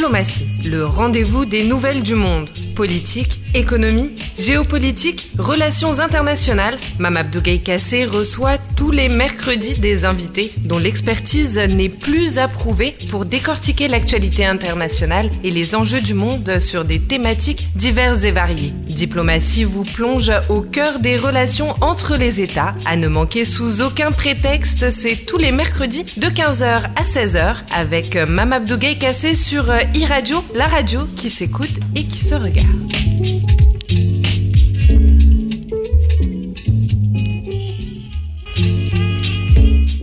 Diplomatie, le rendez-vous des nouvelles du monde. Politique, économie, géopolitique, relations internationales. Mamabdou Kassé reçoit tous les mercredis des invités dont l'expertise n'est plus approuvée pour décortiquer l'actualité internationale et les enjeux du monde sur des thématiques diverses et variées. Diplomatie vous plonge au cœur des relations entre les États. À ne manquer sous aucun prétexte, c'est tous les mercredis de 15h à 16h avec Mamabdou Kassé sur e-radio, la radio qui s'écoute et qui se regarde.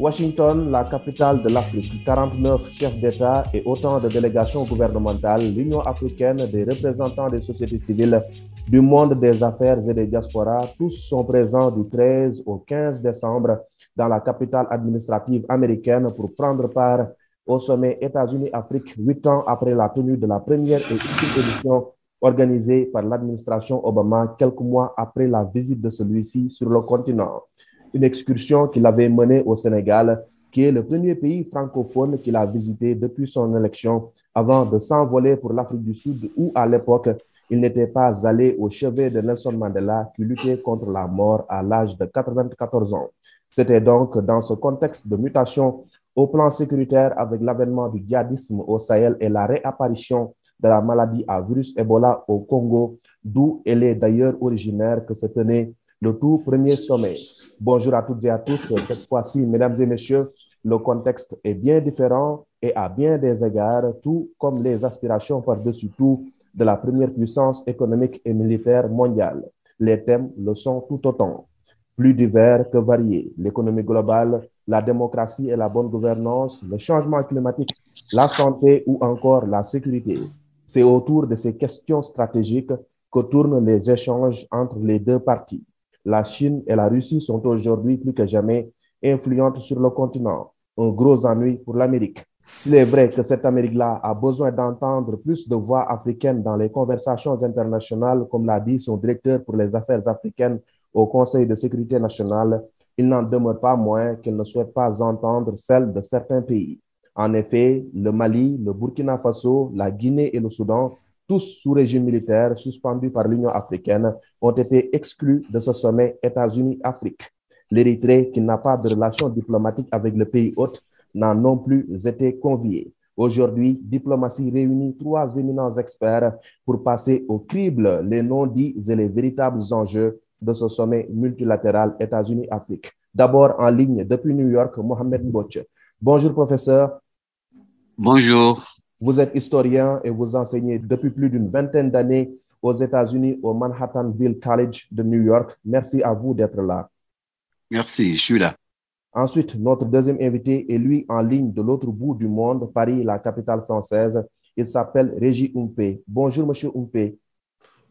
Washington, la capitale de l'Afrique, 49 chefs d'État et autant de délégations gouvernementales, l'Union africaine, des représentants des sociétés civiles, du monde des affaires et des diasporas, tous sont présents du 13 au 15 décembre dans la capitale administrative américaine pour prendre part au sommet États-Unis-Afrique, huit ans après la tenue de la première édition organisée par l'administration Obama quelques mois après la visite de celui-ci sur le continent. Une excursion qu'il avait menée au Sénégal, qui est le premier pays francophone qu'il a visité depuis son élection avant de s'envoler pour l'Afrique du Sud où, à l'époque, il n'était pas allé au chevet de Nelson Mandela qui luttait contre la mort à l'âge de 94 ans. C'était donc dans ce contexte de mutation au plan sécuritaire, avec l'avènement du djihadisme au Sahel et la réapparition de la maladie à virus Ebola au Congo, d'où elle est d'ailleurs originaire que se tenait le tout premier sommet. Bonjour à toutes et à tous. Cette fois-ci, mesdames et messieurs, le contexte est bien différent et à bien des égards, tout comme les aspirations par-dessus tout de la première puissance économique et militaire mondiale. Les thèmes le sont tout autant plus divers que variés. L'économie globale, la démocratie et la bonne gouvernance, le changement climatique, la santé ou encore la sécurité. C'est autour de ces questions stratégiques que tournent les échanges entre les deux parties. La Chine et la Russie sont aujourd'hui plus que jamais influentes sur le continent. Un gros ennui pour l'Amérique. S'il est vrai que cette Amérique-là a besoin d'entendre plus de voix africaines dans les conversations internationales, comme l'a dit son directeur pour les affaires africaines au Conseil de sécurité nationale, il n'en demeure pas moins qu'elle ne souhaite pas entendre celle de certains pays. En effet, le Mali, le Burkina Faso, la Guinée et le Soudan, tous sous régime militaire suspendus par l'Union africaine, ont été exclus de ce sommet États-Unis-Afrique. L'Érythrée, qui n'a pas de relation diplomatique avec le pays hôte, n'a non plus été convié. Aujourd'hui, Diplomatie réunit trois éminents experts pour passer au crible les non-dits et les véritables enjeux de ce sommet multilatéral États-Unis-Afrique. D'abord en ligne depuis New York, Mohamed Mbotche. Bonjour professeur. Bonjour. Vous êtes historien et vous enseignez depuis plus d'une vingtaine d'années aux États-Unis au Manhattanville College de New York. Merci à vous d'être là. Merci, je suis là. Ensuite, notre deuxième invité est lui en ligne de l'autre bout du monde, Paris, la capitale française. Il s'appelle Régis Umpe. Bonjour, monsieur Umpe.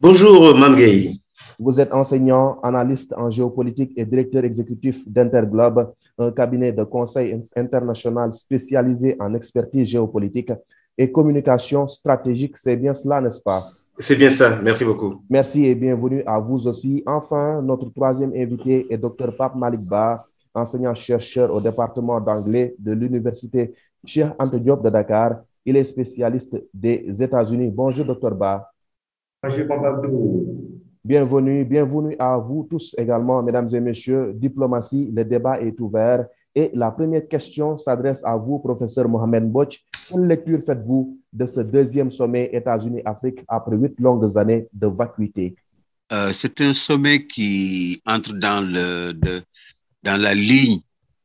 Bonjour, Mangay. Vous êtes enseignant, analyste en géopolitique et directeur exécutif d'Interglobe, un cabinet de conseil international spécialisé en expertise géopolitique et communication stratégique. C'est bien cela, n'est-ce pas? C'est bien ça. Merci beaucoup. Merci et bienvenue à vous aussi. Enfin, notre troisième invité est Dr Pape Malik Ba, enseignant-chercheur au département d'anglais de l'Université Cheikh Anta Diop de Dakar. Il est spécialiste des États-Unis. Bonjour, Dr Ba. Bonjour, Bienvenue, bienvenue à vous tous également, mesdames et messieurs. Diplomatie, le débat est ouvert. Et la première question s'adresse à vous, professeur Mohamed Boch. Quelle lecture faites-vous de ce deuxième sommet États-Unis-Afrique après huit longues années de vacuité? Euh, C'est un sommet qui entre dans, le, de, dans la ligne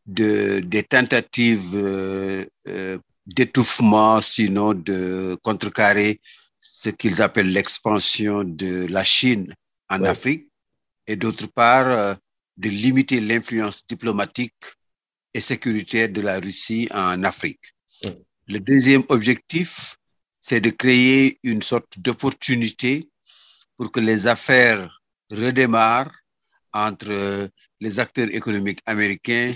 de, des tentatives euh, euh, d'étouffement, sinon de contrecarrer ce qu'ils appellent l'expansion de la Chine en Ouais. Afrique et d'autre part de limiter l'influence diplomatique et sécuritaire de la Russie en Afrique. Ouais. Le deuxième objectif, c'est de créer une sorte d'opportunité pour que les affaires redémarrent entre euh, les acteurs économiques américains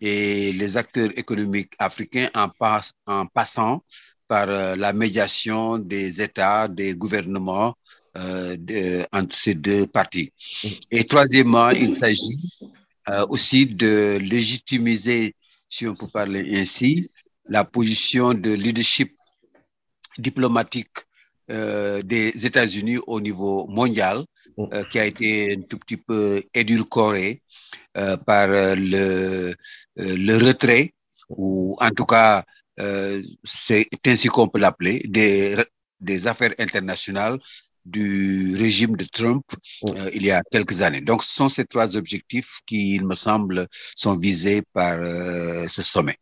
et les acteurs économiques africains en, passant par euh, la médiation des États, des gouvernements euh, de- entre ces deux parties. Et troisièmement, il s'agit euh, aussi de légitimiser, si on peut parler ainsi, la position de leadership diplomatique des États-Unis au niveau mondial, qui a été un tout petit peu édulcoré par le, le retrait, ou en tout cas, c'est ainsi qu'on peut l'appeler, des, des affaires internationales du régime de Trump euh, il y a quelques années. Donc, ce sont ces trois objectifs qui, il me semble, sont visés par euh, ce sommet.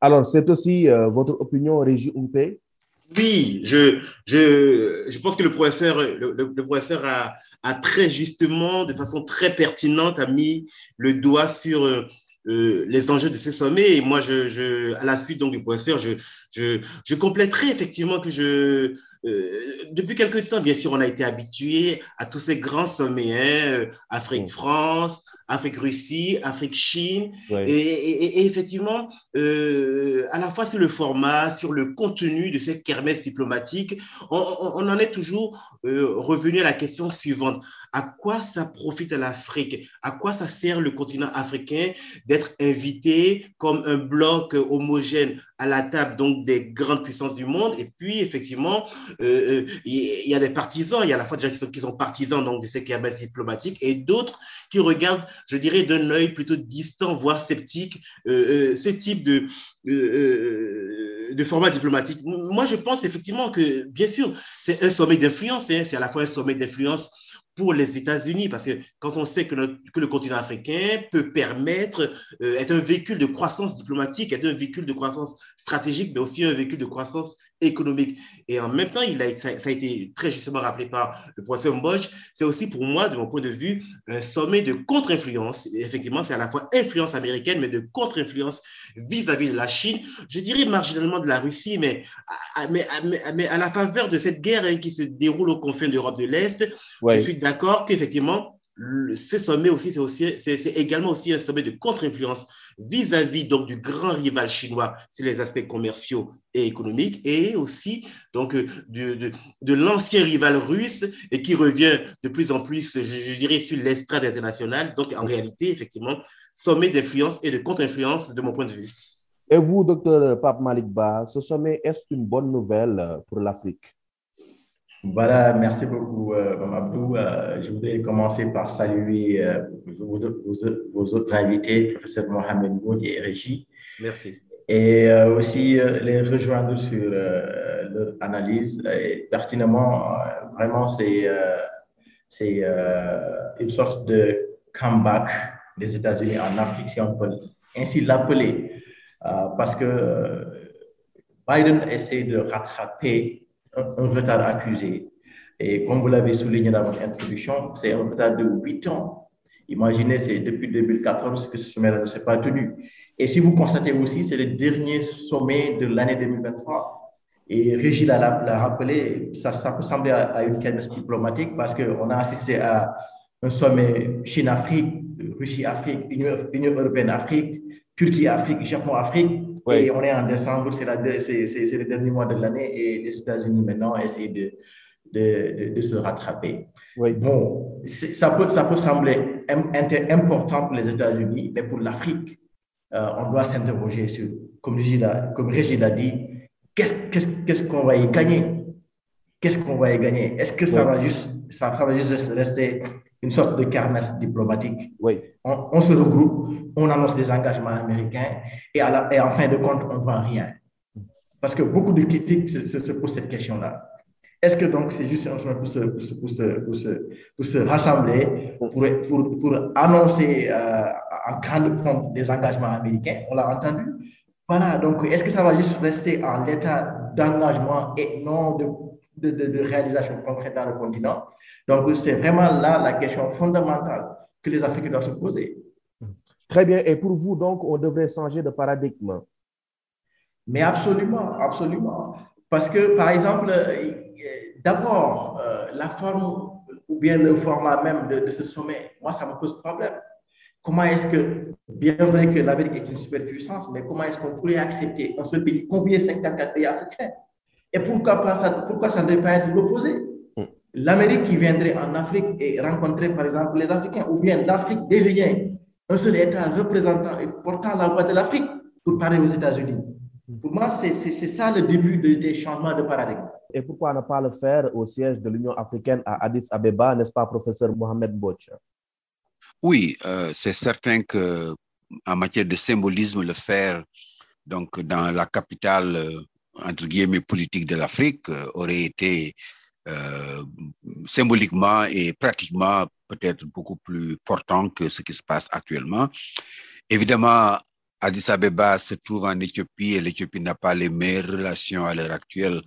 Alors, c'est aussi euh, votre opinion, Régis Umpe oui, je, je, je pense que le professeur, le, le professeur a, a, très justement, de façon très pertinente, a mis le doigt sur euh, les enjeux de ces sommets. Et moi, je, je, à la suite donc, du professeur, je, je, je compléterai effectivement que je, euh, depuis quelque temps, bien sûr, on a été habitué à tous ces grands sommets, hein, euh, Afrique-France, Afrique-Russie, Afrique-Chine. Et, effectivement, euh, à la fois sur le format, sur le contenu de cette kermesse diplomatique, on, en est toujours revenu à la question suivante. À quoi ça profite à l'Afrique? À quoi ça sert le continent africain d'être invité comme un bloc homogène? À la table donc des grandes puissances du monde. Et puis, effectivement, euh, euh, il y a des partisans, il y a à la fois des gens qui sont, qui sont partisans donc, de ces kermesses diplomatiques et d'autres qui regardent, je dirais, d'un œil plutôt distant, voire sceptique, euh, ce type de, de format diplomatique. Moi, je pense effectivement que, bien sûr, c'est un sommet d'influence, hein, c'est à la fois un sommet d'influence pour les États-Unis, parce que quand on sait que, le continent africain peut permettre, euh, être un véhicule de croissance diplomatique, être un véhicule de croissance stratégique, mais aussi un véhicule de croissance économique. Et en même temps, il a, ça, a été très justement rappelé par le professeur Mbosch, c'est aussi pour moi, de mon point de vue, un sommet de contre-influence. Effectivement, c'est à la fois influence américaine, mais de contre-influence vis-à-vis de la Chine, je dirais marginalement de la Russie, mais à, mais, mais à la faveur de cette guerre hein, qui se déroule aux confins d'Europe de l'Est, je suis d'accord qu'effectivement, ce sommet aussi, c'est également aussi un sommet de contre-influence vis-à-vis donc du grand rival chinois sur les aspects commerciaux et économiques, et aussi donc de, de, l'ancien rival russe et qui revient de plus en plus, je, dirais, sur l'estrade internationale. Donc en réalité, effectivement, sommet d'influence et de contre-influence de mon point de vue. Et vous, docteur Pape Malikba, ce sommet est une bonne nouvelle pour l'Afrique? Voilà, merci beaucoup, euh, Abdou. Euh, je voudrais commencer par saluer euh, vos, vos, autres invités, professeur Mohamed Moudi et Régie. Merci. Et aussi les rejoindre sur leur analyse. Et pertinemment, vraiment, c'est c'est une sorte de comeback des États-Unis en Afrique, si on peut ainsi l'appeler, parce que Biden essaie de rattraper un, retard accusé. Et comme vous l'avez souligné dans votre introduction, c'est un retard de 8 ans. Imaginez, c'est depuis 2014 que ce sommet ne s'est pas tenu. Et si vous constatez aussi, c'est le dernier sommet de l'année 2023. Et Régis l'a rappelé, ça, ça peut sembler à, une cadence diplomatique parce qu'on a assisté à un sommet Chine-Afrique, Russie-Afrique, Union européenne-Afrique, Turquie-Afrique, Japon-Afrique. Et on est en décembre, c'est le dernier mois de l'année et les États-Unis maintenant essaient de, de, de, se rattraper. Bon, ça peut, ça peut sembler important pour les États-Unis, mais pour l'Afrique, euh, on doit s'interroger sur, comme Régis l'a dit, qu'est-ce qu'on va y gagner? Qu'est-ce qu'on va y gagner? Est-ce que ça, va juste, ça va juste rester une sorte de carnage diplomatique Oui. On, on se regroupe, on annonce des engagements américains et, à la, et en fin de compte, on ne vend rien. Parce que beaucoup de critiques se, se, posent cette question-là. Est-ce que donc c'est juste un chemin pour se, pour se, pour se, pour se, rassembler, pour, pour, pour annoncer euh, en grande pompe des engagements américains? On l'a entendu. Voilà, donc est-ce que ça va juste rester en l'état d'engagement et non de, de, de, de, réalisation concrète dans le continent Donc c'est vraiment là la question fondamentale que les Africains doivent se poser. Très bien. Et pour vous, donc, on devrait changer de paradigme. Mais absolument, absolument. Parce que, par exemple, euh, d'abord, euh, la forme ou bien le format même de, ce sommet, moi, ça me pose problème. Comment est-ce que, bien vrai que l'Amérique est une superpuissance, mais comment est-ce qu'on pourrait accepter un seul pays, combien 54 pays africains? Et pourquoi, pas ça, pourquoi ça ne devrait pas être l'opposé? Mm. L'Amérique qui viendrait en Afrique et rencontrer, par exemple, les Africains, ou bien l'Afrique désignée un seul État représentant et portant la voix de l'Afrique pour parler aux États-Unis. Pour moi, c'est ça le début des changements de paradigme. Et pourquoi ne pas le faire au siège de l'Union africaine à Addis Abeba, n'est-ce pas, professeur Mohamed Bouch Oui, euh, c'est certain que en matière de symbolisme, le faire donc dans la capitale euh, entre guillemets politique de l'Afrique euh, aurait été symboliquement et pratiquement peut-être beaucoup plus portant que ce qui se passe actuellement. Évidemment, Addis Abeba se trouve en Éthiopie et l'Éthiopie n'a pas les meilleures relations à l'heure actuelle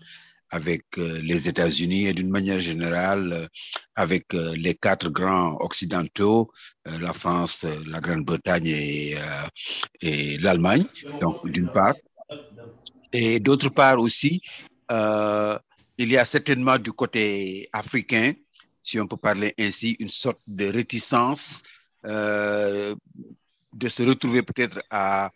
avec euh, les États-Unis et d'une manière générale euh, avec euh, les quatre grands occidentaux, la France, la Grande-Bretagne et, et l'Allemagne, donc d'une part. Et d'autre part aussi, il y a certainement du côté africain, si on peut parler ainsi, une sorte de réticence de se retrouver peut-être à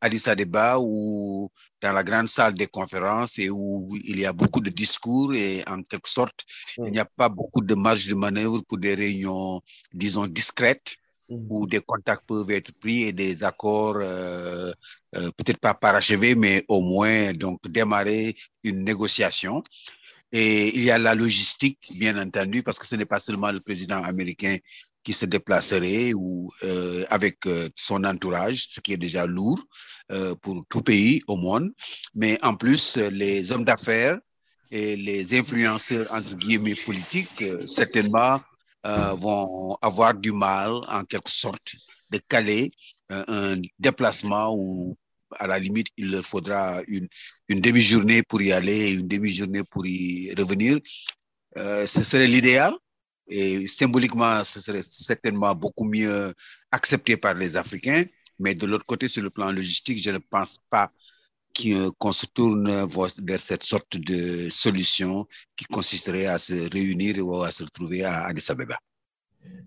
Addis Abeba ou dans la grande salle des conférences et où il y a beaucoup de discours et en quelque sorte, il n'y a pas beaucoup de marge de manœuvre pour des réunions, disons, discrètes mm. où des contacts peuvent être pris et des accords, euh, euh, peut-être pas parachevés, mais au moins donc démarrer une négociation. Et il y a la logistique, bien entendu, parce que ce n'est pas seulement le président américain qui se déplacerait ou euh, avec son entourage, ce qui est déjà lourd pour tout pays au monde. Mais en plus, les hommes d'affaires et les influenceurs, entre guillemets, politiques, certainement vont avoir du mal, en quelque sorte, de caler un déplacement où, à la limite, il leur faudra une, une demi-journée pour y aller et une demi-journée pour y revenir. ce serait l'idéal, et symboliquement, ce serait certainement beaucoup mieux accepté par les Africains. Mais de l'autre côté, sur le plan logistique, je ne pense pas qu'on se tourne vers cette sorte de solution qui consisterait à se réunir ou à se retrouver à Addis Abeba.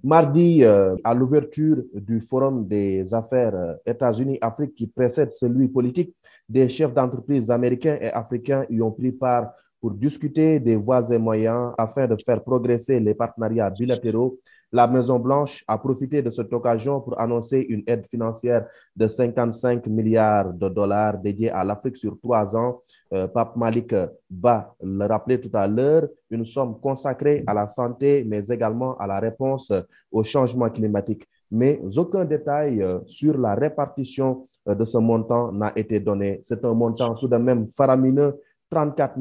Mardi, euh, à l'ouverture du Forum des affaires euh, États-Unis-Afrique qui précède celui politique, des chefs d'entreprise américains et africains y ont pris part pour discuter des voies et moyens afin de faire progresser les partenariats bilatéraux. La Maison-Blanche a profité de cette occasion pour annoncer une aide financière de 55 milliards de dollars dédiée à l'Afrique sur trois ans. Euh, Pape Malik Ba le rappelait tout à l'heure, une somme consacrée à la santé, mais également à la réponse au changement climatique. Mais aucun détail euh, sur la répartition euh, de ce montant n'a été donné. C'est un montant tout de même faramineux 34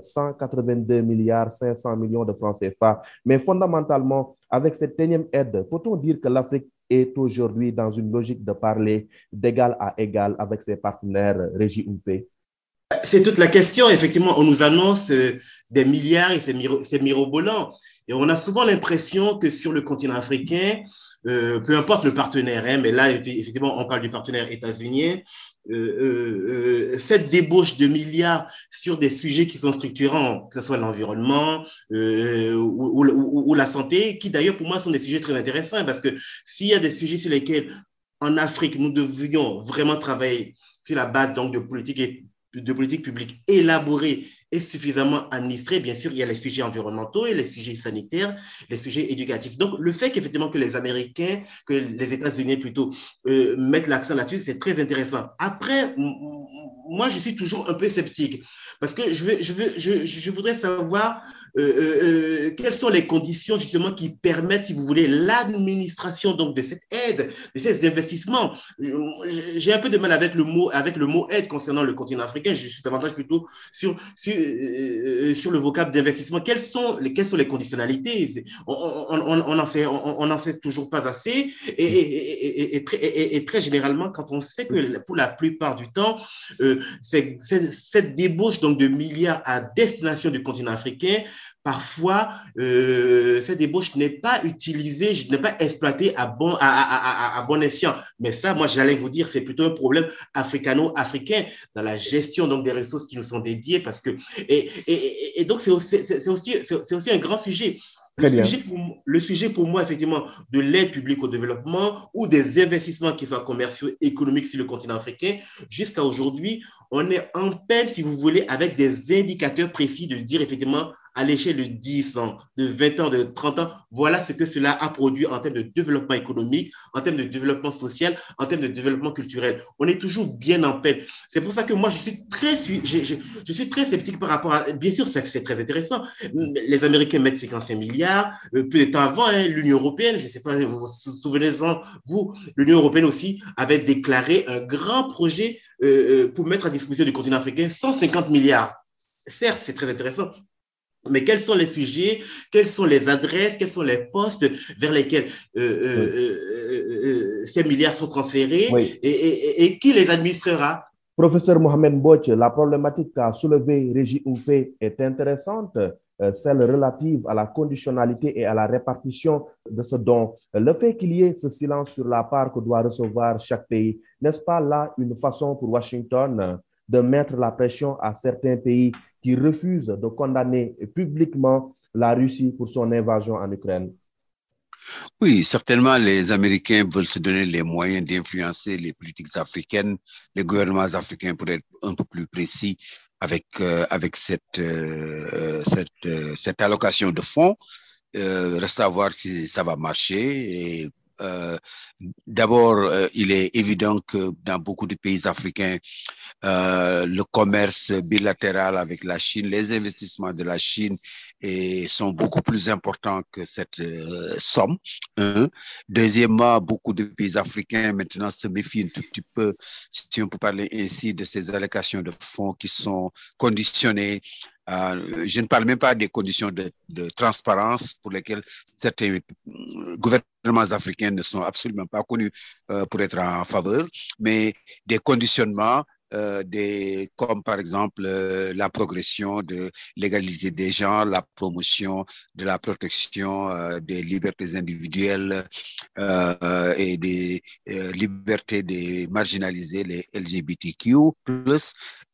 182 milliards 500 millions de francs CFA. Mais fondamentalement, avec cette énième aide, peut-on dire que l'Afrique est aujourd'hui dans une logique de parler d'égal à égal avec ses partenaires régis paix C'est toute la question. Effectivement, on nous annonce euh, des milliards et c'est mirobolant. Et on a souvent l'impression que sur le continent africain, euh, peu importe le partenaire, hein, mais là, effectivement, on parle du partenaire états-unien, euh, euh, cette débauche de milliards sur des sujets qui sont structurants, que ce soit l'environnement ou, la santé, qui d'ailleurs pour moi sont des sujets très intéressants, parce que s'il y a des sujets sur lesquels en Afrique nous devrions vraiment travailler sur la base donc de politique de politique est suffisamment administré, bien sûr, il y a les sujets environnementaux et les sujets sanitaires, les sujets éducatifs. Donc, le fait qu'effectivement que les Américains, que les États-Unis plutôt, euh, mettent l'accent là-dessus, c'est très intéressant. Après, moi, je suis toujours un peu sceptique parce que je, veux, je, veux, je, voudrais savoir euh, euh, quelles sont les conditions justement qui permettent, si vous voulez, l'administration donc de cette aide, de ces investissements. J'ai un peu de mal avec le mot, avec le mot aide concernant le continent africain. Je suis davantage plutôt sur, sur, sur le vocable d'investissement. Quelles sont les, quelles sont les conditionnalités? On n'en sait, on, sait toujours pas assez. Et, et, et, très, et, très, généralement, quand on sait que pour la plupart du temps, c'est cette débauche donc de milliards à destination du continent africain parfois, euh, cette débauche n'est pas utilisée, n'est pas exploitée à bon, à, à, bon escient. Mais ça, moi, j'allais vous dire, c'est plutôt un problème africano-africain dans la gestion donc, des ressources qui nous sont dédiées. Parce que, et, et, et donc, c'est aussi, aussi, aussi un grand sujet. Le sujet, pour, le sujet, pour, moi, effectivement, de l'aide publique au développement ou des investissements qui soient commerciaux, économiques sur le continent africain, jusqu'à aujourd'hui, on est en peine, si vous voulez, avec des indicateurs précis de dire effectivement à l'échelle de 10 ans, de 20 ans, de 30 ans, voilà ce que cela a produit en termes de développement économique, en termes de développement social, en termes de développement culturel. On est toujours bien en peine. C'est pour ça que moi, je suis très, je, suis très sceptique par rapport à... Bien sûr, c'est très intéressant. Les Américains mettent 55 milliards. Euh, peu de temps avant, hein, l'Union européenne, je ne sais pas, vous vous souvenez-en, vous, l'Union européenne aussi avait déclaré un grand projet euh, euh, pour mettre à disposition du continent africain 150 milliards. Certes, c'est très intéressant, mais quels sont les sujets, quelles sont les adresses, quels sont les postes vers lesquels euh, euh, ces milliards sont transférés et, qui les administrera? Professeur Mohamed Boch, la problématique qu'a soulevée Régie Oupé est intéressante, celle relative à la conditionnalité et à la répartition de ce don. Le fait qu'il y ait ce silence sur la part que doit recevoir chaque pays, n'est-ce pas là une façon pour Washington de mettre la pression à certains pays qui refusent de condamner publiquement la Russie pour son invasion en Ukraine. Oui, certainement, les Américains veulent se donner les moyens d'influencer les politiques africaines, les gouvernements africains pour être un peu plus précis avec, euh, avec cette, euh, euh, cette, allocation de fonds. reste à voir si ça va marcher euh, d'abord, euh, il est évident que dans beaucoup de pays africains, euh, le commerce bilatéral avec la Chine, les investissements de la Chine sont beaucoup plus importants que cette somme. Deuxièmement, beaucoup de pays africains maintenant se méfient un tout petit peu, si on peut parler ainsi, de ces allocations de fonds qui sont conditionnées euh, je ne parle même pas des conditions de, transparence pour lesquelles certains gouvernements africains ne sont absolument pas connus euh, pour être en faveur, mais des conditionnements euh, comme par exemple la progression de l'égalité des gens, la promotion de la protection des libertés individuelles et des libertés des marginalisés, les LGBTQ+.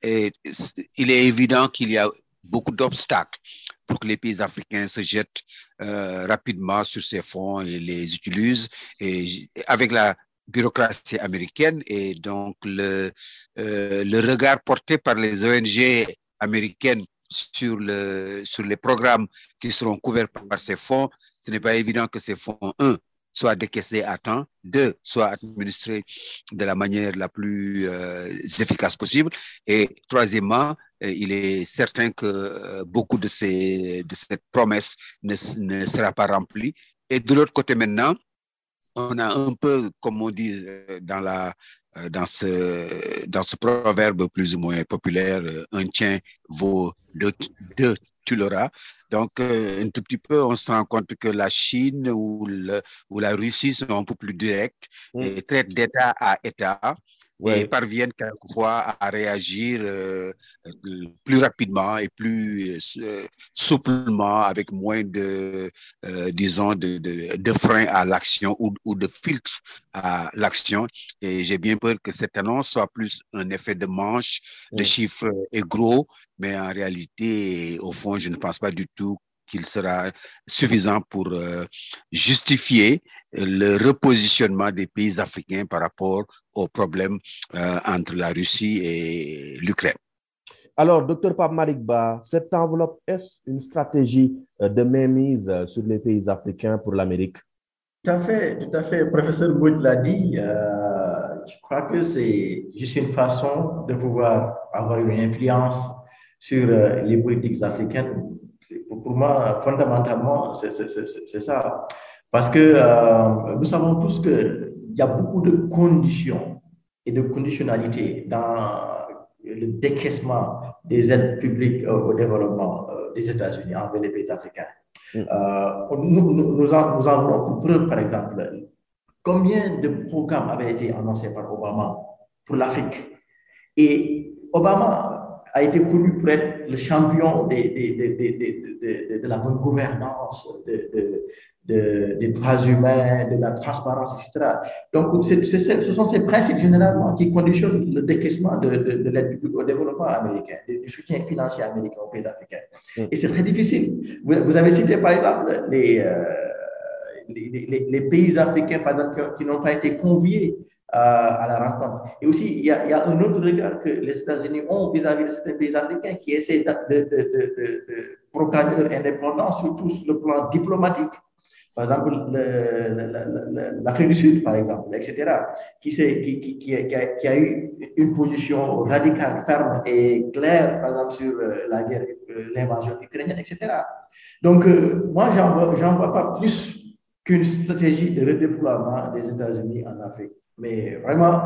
Il est évident qu'il y a beaucoup d'obstacles pour que les pays africains se jettent euh, rapidement sur ces fonds et les utilisent. Et avec la bureaucratie américaine et donc le, euh, le regard porté par les ONG américaines sur, le, sur les programmes qui seront couverts par ces fonds, ce n'est pas évident que ces fonds, un, soit décaissé à temps, deux, soit administré de la manière la plus euh, efficace possible, et troisièmement, euh, il est certain que euh, beaucoup de, ces, de cette promesse ne, ne sera pas remplie. Et de l'autre côté maintenant, on a un peu, comme on dit dans, ce proverbe plus ou moins populaire, un tien vaut deux, deux tu l'auras. Donc, euh, un tout petit peu, on se rend compte que la Chine ou, le, ou la Russie sont un peu plus directs mm. et traitent d'État à État et parviennent quelquefois à réagir euh, plus rapidement et plus euh, souplement avec moins de, disons, de, de, à l'action ou, ou, de filtres à l'action. Et j'ai bien peur que cette annonce soit plus un effet de manche, de mm. chiffres et gros, mais en réalité, au fond, je ne pense pas du tout qu'il sera suffisant pour euh, justifier le repositionnement des pays africains par rapport aux problèmes euh, entre la Russie et l'Ukraine. Alors, docteur Pape Marikba, cette enveloppe, est une stratégie euh, de mainmise sur les pays africains pour l'Amérique? Tout à fait, tout à fait. Le professeur Bout l'a dit. je crois que c'est juste une façon de pouvoir avoir une influence sur euh, les politiques africaines, pour moi, fondamentalement, c'est ça. Parce que euh, nous savons tous qu'il y a beaucoup de conditions et de conditionnalités dans le décaissement des aides publiques euh, au développement des États-Unis envers les pays africains. Mm. nous, nous, nous, en, nous en pour preuve, par exemple, combien de programmes avaient été annoncés par Obama pour l'Afrique Et Obama a été connu pour être le champion des, des, de la bonne gouvernance, des droits humains, de la transparence, etc. Donc, ce sont ces principes généralement qui conditionnent le décaissement de, l'aide au développement américain, du soutien financier américain aux pays africains. Mm. Et c'est très difficile. Vous, avez cité par exemple les, euh, les, les, pays africains par exemple, qui n'ont pas été conviés à la rencontre. Et aussi, il y, a, un autre regard que les États-Unis ont vis-à-vis de certains pays africains qui essaient de, de, de, de proclamer leur indépendance, surtout sur le plan diplomatique. Par exemple, l'Afrique du Sud, par exemple, etc., qui, qui, qui, qui, a, qui, a, eu une position radicale, ferme et claire, par exemple, sur euh, la guerre, euh, l'invasion ukrainienne, etc. Donc, euh, moi, j'en vois, vois pas plus qu'une stratégie de redéploiement des États-Unis en Afrique. Mais vraiment,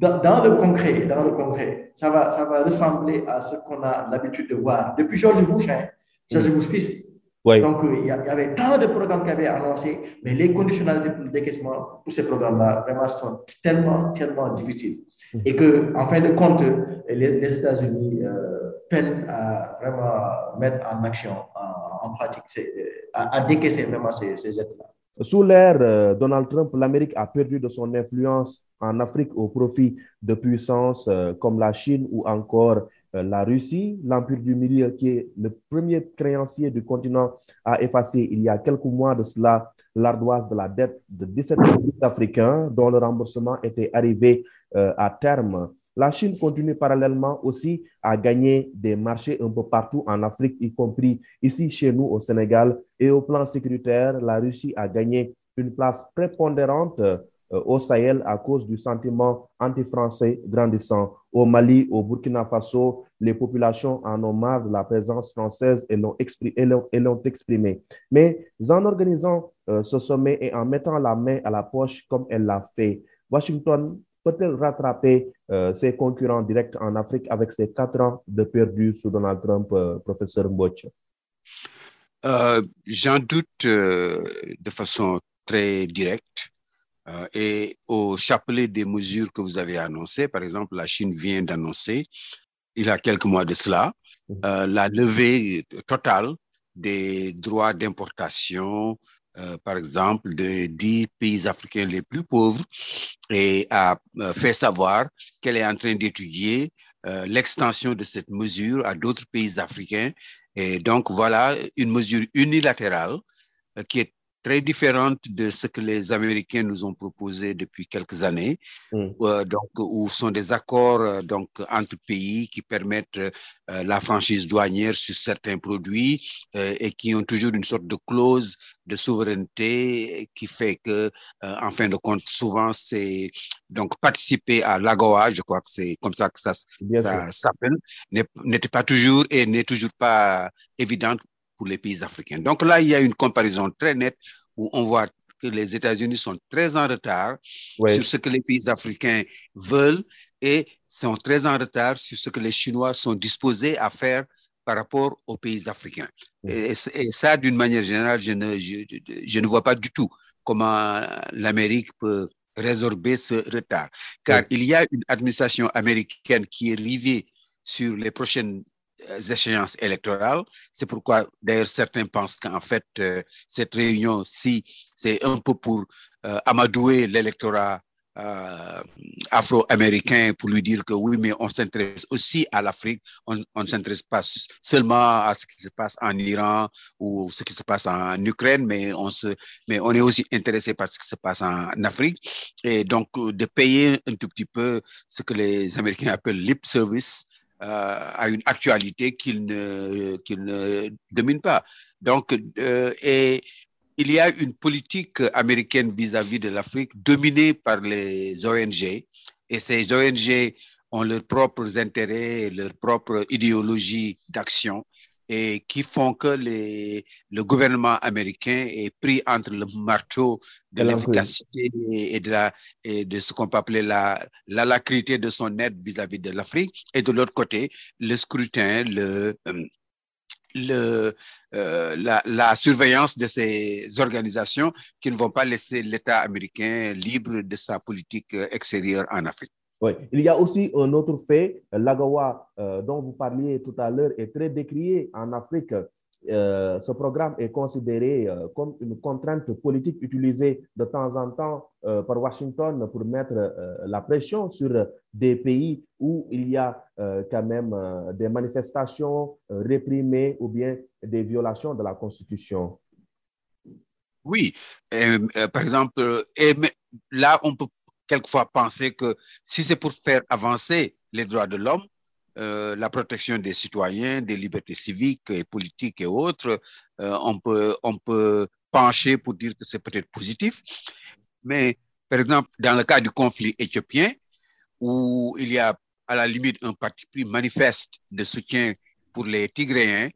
dans, le concret, dans le concret, ça va, ça va ressembler à ce qu'on a l'habitude de voir depuis George Bush, hein, George mm. Bush fils. Donc, il y, avait tant de programmes qui avaient annoncé, mais les conditionnalités pour le décaissement pour ces programmes-là, vraiment, sont tellement, tellement difficiles. Mm. Et que, en fin de compte, les, États-Unis euh, peinent à vraiment mettre en action, en, pratique, à, à, décaisser vraiment ces, ces aides-là. Sous l'ère euh, Donald Trump, l'Amérique a perdu de son influence en Afrique au profit de puissances euh, comme la Chine ou encore euh, la Russie. L'Empire du Milieu, qui est le premier créancier du continent, a effacé il y a quelques mois de cela l'ardoise de la dette de 17 pays africains dont le remboursement était arrivé à terme. La Chine continue parallèlement aussi à gagner des marchés un peu partout en Afrique, y compris ici chez nous au Sénégal. Et au plan sécuritaire, la Russie a gagné une place prépondérante euh, au Sahel à cause du sentiment anti-français grandissant. Au Mali, au Burkina Faso, les populations en ont marre de la présence française et l'ont exprimé, Mais en organisant euh, ce sommet et en mettant la main à la poche comme elle l'a fait, Washington peut-elle rattraper euh, ses concurrents directs en Afrique avec ses quatre ans de perdu sous Donald Trump, euh, professeur Mbotch euh, J'en doute de façon très directe. et au chapelet des mesures que vous avez annoncées, par exemple, la Chine vient d'annoncer, il y a quelques mois de cela, mm-hmm. la levée totale des droits d'importation euh, par exemple, de dix pays africains les plus pauvres et a euh, fait savoir qu'elle est en train d'étudier euh, l'extension de cette mesure à d'autres pays africains. Et donc, voilà une mesure unilatérale qui est très différente de ce que les Américains nous ont proposé depuis quelques années, mm. euh, donc, où sont des accords euh, donc, entre pays qui permettent euh, la franchise douanière sur certains produits et qui ont toujours une sorte de clause de souveraineté qui fait que, en fin de compte, souvent, c'est donc participer à l'AGOA, je crois que c'est comme ça que ça, ça s'appelle, n'était pas toujours et n'est toujours pas évidente pour les pays africains. Donc là, il y a une comparaison très nette où on voit que les États-Unis sont très en retard sur ce que les pays africains veulent et sont très en retard sur ce que les Chinois sont disposés à faire par rapport aux pays africains. Et, ça, d'une manière générale, je ne, je, je ne vois pas du tout comment l'Amérique peut résorber ce retard. Car il y a une administration américaine qui est rivée sur les prochaines échéances électorales. C'est pourquoi, d'ailleurs, certains pensent qu'en fait, euh, cette réunion-ci, c'est un peu pour euh, amadouer l'électorat afro-américain pour lui dire que oui, mais on s'intéresse aussi à l'Afrique. On ne s'intéresse pas seulement à ce qui se passe en Iran ou ce qui se passe en Ukraine, mais on, se, mais on est aussi intéressé par ce qui se passe en Afrique. Et donc, de payer un tout petit peu ce que les Américains appellent lip service euh, à une actualité qu'il ne, qu'il ne domine pas. Donc, euh, et il y a une politique américaine vis-à-vis -vis de l'Afrique dominée par les ONG, et ces ONG ont leurs propres intérêts, leur propre idéologie d'action et qui font que les, le gouvernement américain est pris entre le marteau de l'efficacité et, de, la, et de ce qu'on peut appeler la, la lacrité de son aide vis-à-vis de l'Afrique, et de l'autre côté, le scrutin, le, euh, le, euh, la, la, surveillance de ces organisations qui ne vont pas laisser l'État américain libre de sa politique extérieure en Afrique. Oui. Il y a aussi un autre fait, l'AGOA euh, dont vous parliez tout à l'heure est très décrié en Afrique. Euh, ce programme est considéré euh, comme une contrainte politique utilisée de temps en temps par Washington pour mettre la pression sur des pays où il y a quand même des manifestations réprimées ou bien des violations de la Constitution. Oui, par exemple, et là, on peut quelquefois penser que si c'est pour faire avancer les droits de l'homme, la protection des citoyens, des libertés civiques et politiques et autres, on, peut, on peut pencher pour dire que c'est peut-être positif. Mais, par exemple, dans le cas du conflit éthiopien, où il y a à la limite un parti pris manifeste de soutien pour les Tigréens,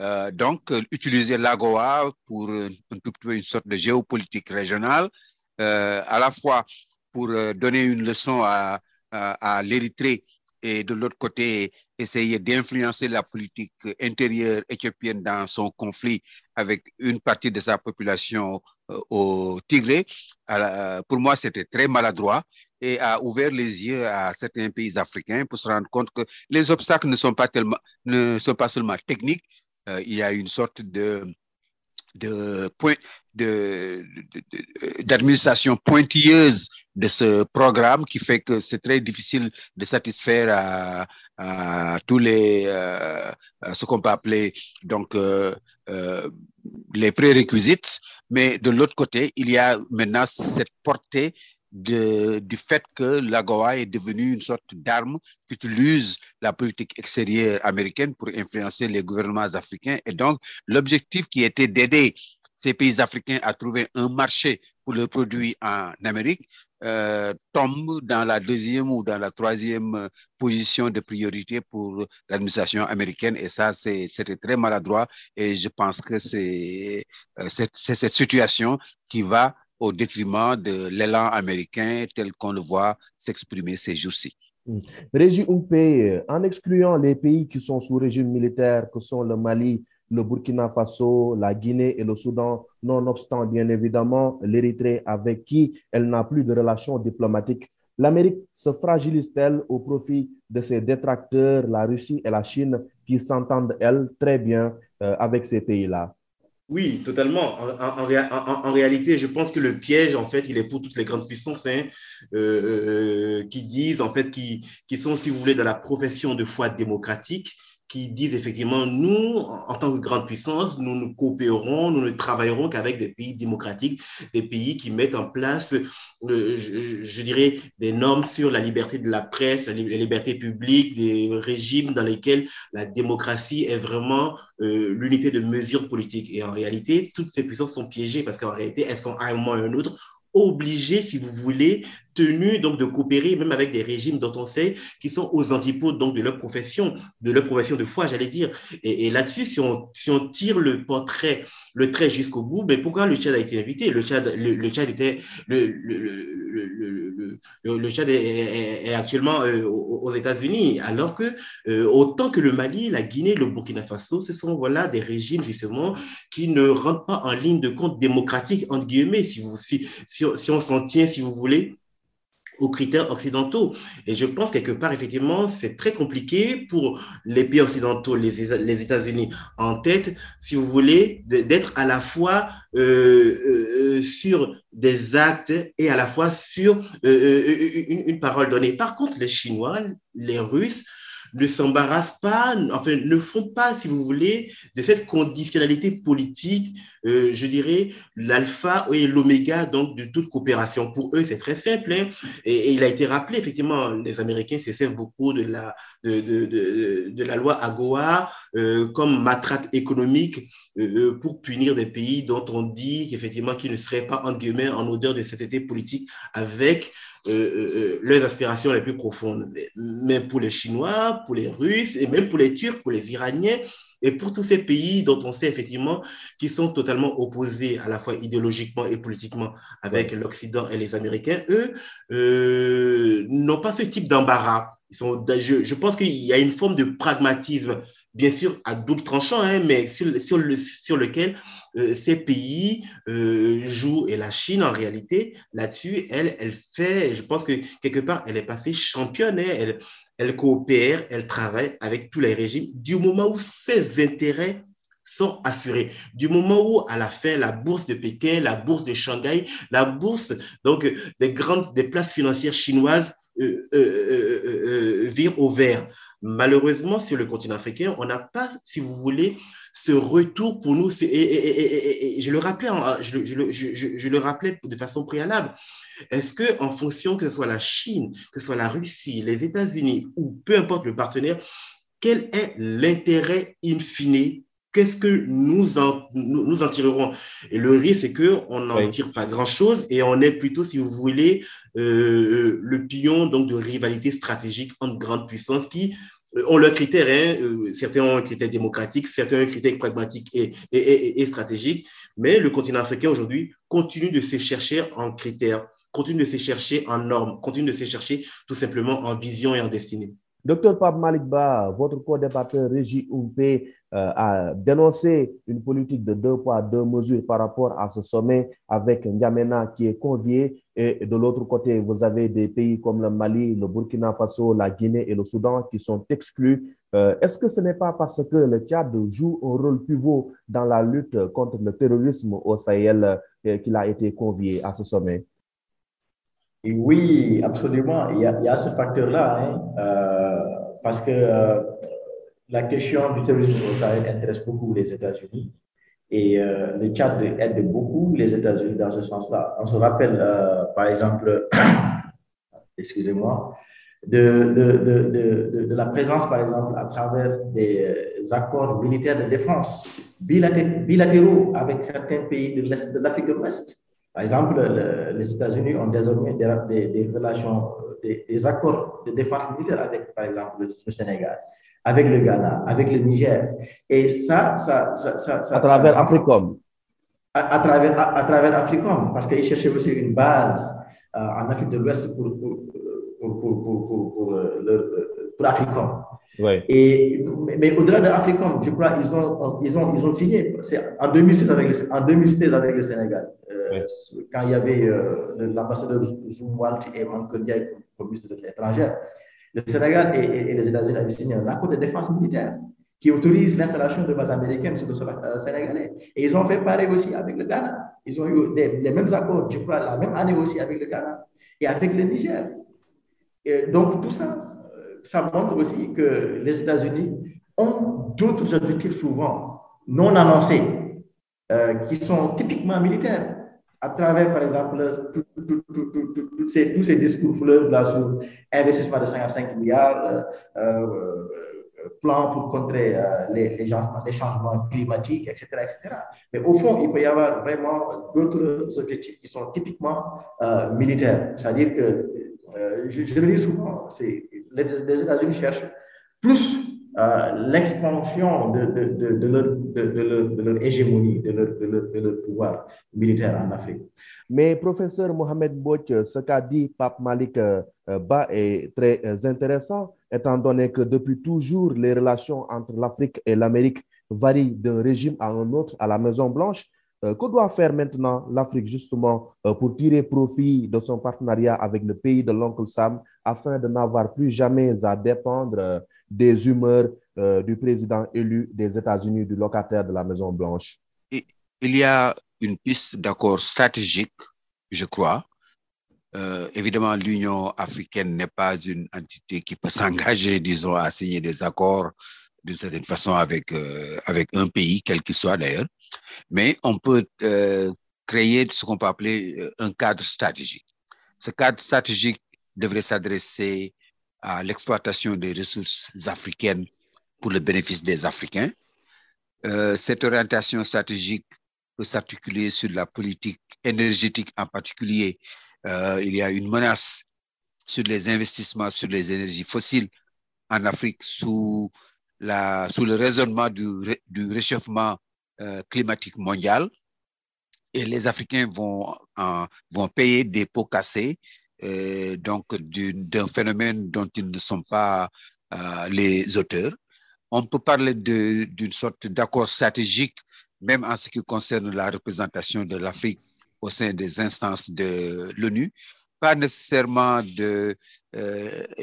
euh, donc, utiliser l'AGOA pour un, peu une sorte de géopolitique régionale, euh, à la fois pour euh, donner une leçon à, l'Érythrée et de l'autre côté, essayer d'influencer la politique intérieure éthiopienne dans son conflit avec une partie de sa population euh, au Tigré. pour moi, c'était très maladroit et a ouvert les yeux à certains pays africains pour se rendre compte que les obstacles ne sont pas, tellement, ne sont pas seulement techniques, euh, il y a une sorte de de point de, d'administration pointilleuse de ce programme qui fait que c'est très difficile de satisfaire à, tous les euh, ce qu'on peut appeler donc euh, euh, les prérequisites. Mais de l'autre côté il y a maintenant cette portée du fait que l'AGOA est devenue une sorte d'arme qu'utilise la politique extérieure américaine pour influencer les gouvernements africains. Et donc, l'objectif qui était d'aider ces pays africains à trouver un marché pour leurs produits en Amérique euh, tombe dans la deuxième ou dans la troisième position de priorité pour l'administration américaine. Et ça, c'était très maladroit. Et je pense que c'est euh, cette situation qui va au détriment de l'élan américain tel qu'on le voit s'exprimer ces jours-ci. Hmm. Régis Oupé, en excluant les pays qui sont sous régime militaire, que sont le Mali, le Burkina Faso, la Guinée et le Soudan, nonobstant bien évidemment l'Érythrée avec qui elle n'a plus de relations diplomatiques, l'Amérique se fragilise-t-elle au profit de ses détracteurs, la Russie et la Chine, qui s'entendent, elles, très bien euh, avec ces pays-là? Oui, totalement. En, en, réalité, je pense que le piège, en fait, il est pour toutes les grandes puissances hein, euh, euh, qui disent, en fait, qui, qui sont, si vous voulez, dans la profession de foi démocratique qui disent effectivement, nous, en tant que grande puissance, nous ne coopérons, nous ne travaillerons qu'avec des pays démocratiques, des pays qui mettent en place, euh, je, dirais, des normes sur la liberté de la presse, la, liberté publique, des régimes dans lesquels la démocratie est vraiment euh, l'unité de mesure politique. Et en réalité, toutes ces puissances sont piégées parce qu'en réalité, elles sont à un moment ou à un autre obligées, si vous voulez, tenus donc de coopérer même avec des régimes dont on sait qui sont aux antipodes donc de leur profession, de leur profession de foi, j'allais dire. Et, là-dessus, si on, si on tire le portrait, le trait jusqu'au bout, mais pourquoi le Tchad a été invité? Le Tchad, le, Tchad était le, le, le Tchad est, actuellement euh, aux États-Unis, alors que euh, autant que le Mali, la Guinée, le Burkina Faso, ce sont voilà des régimes justement qui ne rentrent pas en ligne de compte démocratique entre guillemets, si vous si, si, si on s'en tient, si vous voulez aux critères occidentaux. Et je pense quelque part, effectivement, c'est très compliqué pour les pays occidentaux, les, les États-Unis en tête, si vous voulez, d'être à la fois euh, euh, sur des actes et à la fois sur euh, une, une, parole donnée. Par contre, les Chinois, les Russes, ne s'embarrassent pas, enfin, ne font pas, si vous voulez, de cette conditionnalité politique, euh, je dirais, l'alpha et l'oméga donc de toute coopération. Pour eux, c'est très simple. Hein. Et, il a été rappelé, effectivement, les Américains se servent beaucoup de la, de, de, de, la loi AGOA euh, comme matraque économique euh, pour punir des pays dont on dit qu'effectivement qu'ils ne seraient pas, entre guillemets, en odeur de cette politique avec leurs aspirations les plus profondes. Mais pour les Chinois, pour les Russes et même pour les Turcs, pour les Iraniens, et pour tous ces pays dont on sait effectivement qu'ils sont totalement opposés à la fois idéologiquement et politiquement avec l'Occident et les Américains, eux euh, n'ont pas ce type d'embarras. Je, je pense qu'il y a une forme de pragmatisme bien sûr à double tranchant, hein, mais sur, sur, le, sur lequel euh, ces pays euh, jouent. Et la Chine, en réalité, là-dessus, elle, elle fait, je pense que quelque part, elle est passée championne. Hein, elle, elle coopère, elle travaille avec tous les régimes du moment où ses intérêts sont assurés. Du moment où, à la fin, la bourse de Pékin, la bourse de Shanghai, la bourse donc des grandes des places financières chinoises euh, euh, vire au vert. Malheureusement, sur le continent africain, on n'a pas, si vous voulez, ce retour pour nous, et, je le rappelais, je, je, le rappelais de façon préalable. Est-ce que en fonction que ce soit la Chine, que ce soit la Russie, les États-Unis ou peu importe le partenaire, quel est l'intérêt in fine Qu'est-ce que nous en, nous, en tirerons? Et le risque, c'est qu'on n'en tire pas grand-chose et on est plutôt, si vous voulez, euh, le pion donc, de rivalité stratégique entre grandes puissances qui euh, ont leurs critères. Hein. Euh, certains ont un critère démocratique, certains ont un critère pragmatique et, et, et, stratégique. Mais le continent africain aujourd'hui continue de se chercher en critères, continue de se chercher en normes, continue de se chercher tout simplement en vision et en destinée. Docteur Pape Malikba, votre co-débatteur Régie Oumpé euh, a dénoncé une politique de deux poids, deux mesures par rapport à ce sommet avec N'Djamena qui est convié. Et de l'autre côté, vous avez des pays comme le Mali, le Burkina Faso, la Guinée et le Soudan qui sont exclus. Euh, est-ce que ce n'est pas parce que le Tchad joue un rôle pivot dans la lutte contre le terrorisme au Sahel euh, qu'il a été convié à ce sommet? oui, absolument. Il y a, ce facteur-là, hein. euh, parce que euh, la question du terrorisme au Sahel intéresse beaucoup les États-Unis et euh, le Tchad aide beaucoup les États-Unis dans ce sens-là. On se rappelle, par exemple, excusez-moi, de, la présence, par exemple, à travers des accords militaires de défense bilatéraux avec certains pays de l'Afrique de l'Ouest. Par exemple, les États-Unis ont désormais des, relations, des, accords de défense militaire avec, par exemple, le, Sénégal, avec le Ghana, avec le Niger. Et ça, ça, ça, à travers Africom. À, travers, à, travers Africom, parce qu'ils cherchaient aussi une base euh, en Afrique de l'Ouest pour, pour, pour, pour, pour, euh, pour Africom. Et, mais, au-delà de Africom, je crois qu'ils ont, ils ont, ils ont signé en 2016 avec le, en 2016 avec le Sénégal, euh, quand il y avait euh, l'ambassadeur Zoumwalt et Mankodia comme ministre Affaires étrangères. Le Sénégal et, les États-Unis avaient signé un accord de défense militaire qui autorise l'installation de bases américaines sur le euh, sénégalais. Et ils ont fait pareil aussi avec le Ghana. Ils ont eu les mêmes accords, je crois, la même année aussi avec le Ghana et avec le Niger. Donc, tout ça, ça montre aussi que les États-Unis ont d'autres objectifs souvent non annoncés, euh, qui sont typiquement militaires, à travers, par exemple, tous ces, discours fleuves là sur investissement de 55 milliards, euh, euh, plan pour contrer les, les, changements, climatiques, etc., etc. Mais au fond, il peut y avoir vraiment d'autres objectifs qui sont typiquement militaires. C'est-à-dire que, je, je, le dis souvent, c'est les, États-Unis cherchent plus euh, l'expansion de, de, de, leur, de, leur, hégémonie, de leur, pouvoir militaire en Afrique. Mais professeur Mohamed Bouch, ce qu'a dit Pape Malik euh, Ba est très euh, intéressant, étant donné que depuis toujours, les relations entre l'Afrique et l'Amérique varient d'un régime à un autre à la Maison-Blanche. Euh, que doit faire maintenant l'Afrique justement euh, pour tirer profit de son partenariat avec le pays de l'oncle Sam afin de n'avoir plus jamais à dépendre euh, des humeurs du président élu des États-Unis, du locataire de la Maison-Blanche Il y a une piste d'accord stratégique, je crois. évidemment, l'Union africaine n'est pas une entité qui peut s'engager, disons, à signer des accords d'une certaine façon avec, avec un pays, quel qu'il soit d'ailleurs mais on peut euh, créer ce qu'on peut appeler euh, un cadre stratégique. Ce cadre stratégique devrait s'adresser à l'exploitation des ressources africaines pour le bénéfice des Africains. Euh, cette orientation stratégique peut s'articuler sur la politique énergétique en particulier. il y a une menace sur les investissements sur les énergies fossiles en Afrique sous, le raisonnement du, réchauffement euh, climatique mondiale et les Africains vont payer des pots cassés euh, donc d'un phénomène dont ils ne sont pas euh, les auteurs. On peut parler d'une sorte d'accord stratégique, même en ce qui concerne la représentation de l'Afrique au sein des instances de l'ONU, pas nécessairement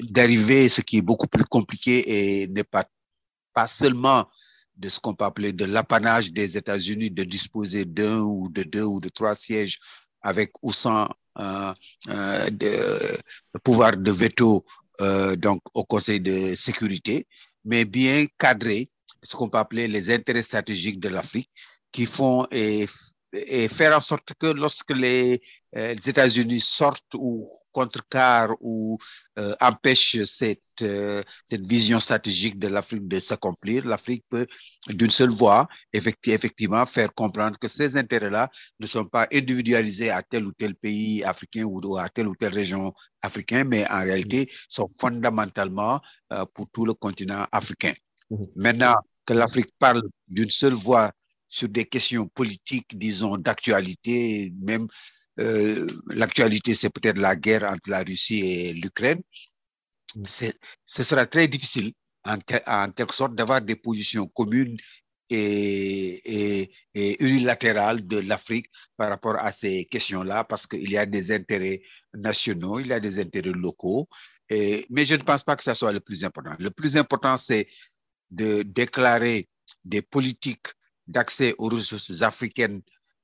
d'arriver, ce qui est beaucoup plus compliqué et n'est pas, pas seulement de ce qu'on peut appeler de l'apanage des États-Unis de disposer d'un ou de deux ou de trois sièges avec ou sans euh, euh, de, pouvoir de veto euh, donc au Conseil de sécurité, mais bien cadré ce qu'on peut appeler les intérêts stratégiques de l'Afrique qui font et, et, faire en sorte que lorsque les, euh, les États-Unis sortent ou contrecarrent ou euh, empêchent cette, euh, cette vision stratégique de l'Afrique de s'accomplir, l'Afrique peut d'une seule voix effectivement faire comprendre que ces intérêts-là ne sont pas individualisés à tel ou tel pays africain ou à telle ou telle région africaine, mais en réalité sont fondamentalement euh, pour tout le continent africain. Mmh. Maintenant que l'Afrique parle d'une seule voix sur des questions politiques, disons, d'actualité, même euh, l'actualité, c'est peut-être la guerre entre la Russie et l'Ukraine. Ce sera très difficile, en, en quelque sorte, d'avoir des positions communes et, et, et unilatérales de l'Afrique par rapport à ces questions-là, parce qu'il y a des intérêts nationaux, il y a des intérêts locaux. Et, mais je ne pense pas que ça soit le plus important. Le plus important, c'est de déclarer des politiques d'accès aux ressources africaines